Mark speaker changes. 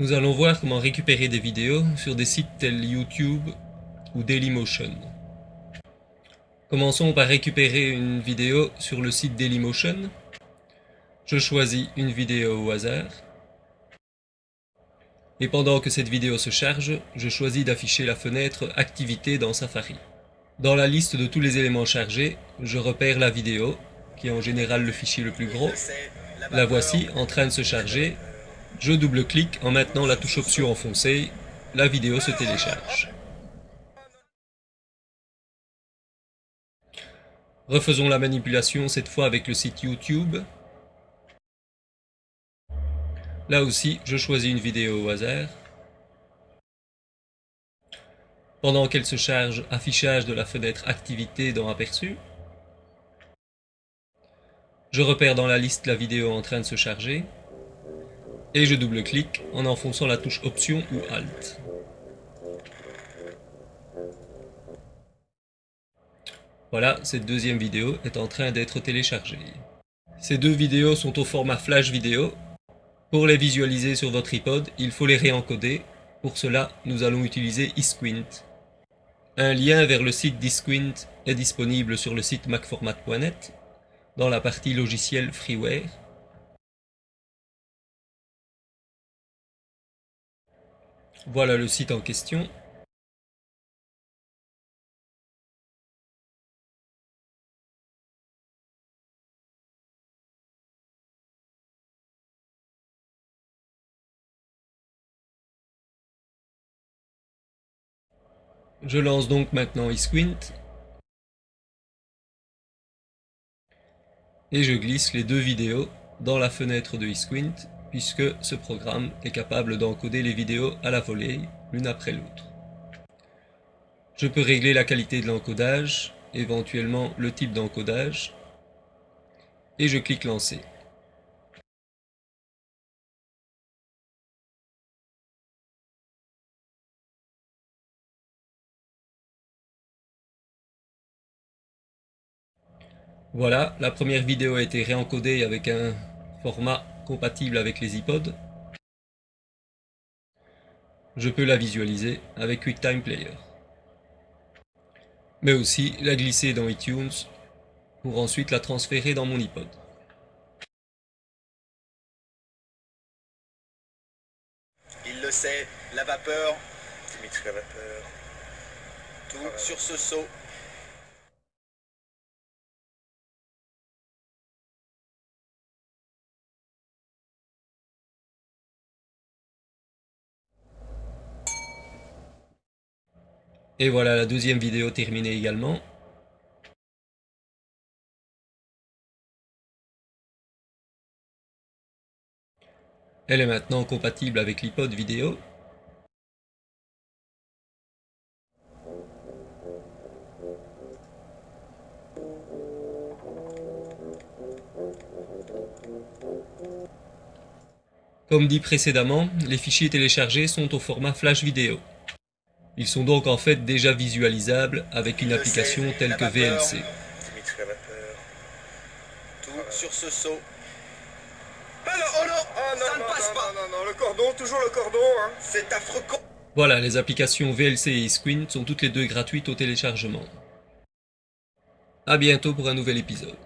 Speaker 1: Nous allons voir comment récupérer des vidéos sur des sites tels YouTube ou Dailymotion. Commençons par récupérer une vidéo sur le site Dailymotion. Je choisis une vidéo au hasard. Et pendant que cette vidéo se charge, je choisis d'afficher la fenêtre Activité dans Safari. Dans la liste de tous les éléments chargés, je repère la vidéo, qui est en général le fichier le plus gros. La voici en train de se charger je double-clique en maintenant la touche option enfoncée, la vidéo se télécharge. Refaisons la manipulation cette fois avec le site YouTube. Là aussi, je choisis une vidéo au hasard. Pendant qu'elle se charge, affichage de la fenêtre Activité dans Aperçu. Je repère dans la liste la vidéo en train de se charger et je double-clique en enfonçant la touche Option ou Alt. Voilà, cette deuxième vidéo est en train d'être téléchargée. Ces deux vidéos sont au format flash vidéo. Pour les visualiser sur votre iPod, il faut les réencoder. Pour cela, nous allons utiliser eSquint. Un lien vers le site d'eSquint est disponible sur le site macformat.net dans la partie logiciel freeware Voilà le site en question. Je lance donc maintenant eSquint et je glisse les deux vidéos dans la fenêtre de eSquint puisque ce programme est capable d'encoder les vidéos à la volée, l'une après l'autre. Je peux régler la qualité de l'encodage, éventuellement le type d'encodage, et je clique Lancer. Voilà, la première vidéo a été réencodée avec un format compatible avec les iPods. Je peux la visualiser avec QuickTime Player. Mais aussi la glisser dans iTunes pour ensuite la transférer dans mon iPod.
Speaker 2: Il le sait, la vapeur, Dimitri la vapeur, tout sur ce saut
Speaker 1: Et voilà la deuxième vidéo terminée également. Elle est maintenant compatible avec l'iPod vidéo. Comme dit précédemment, les fichiers téléchargés sont au format flash vidéo. Ils sont donc en fait déjà visualisables avec une application telle que VLC.
Speaker 2: Tout sur ce saut. Ah non, oh non, oh non, ça ne passe pas. Non, non, non, le cordon, toujours le cordon, hein. C'est affreux.
Speaker 1: Voilà, les applications VLC et Squint sont toutes les deux gratuites au téléchargement. A bientôt pour un nouvel épisode.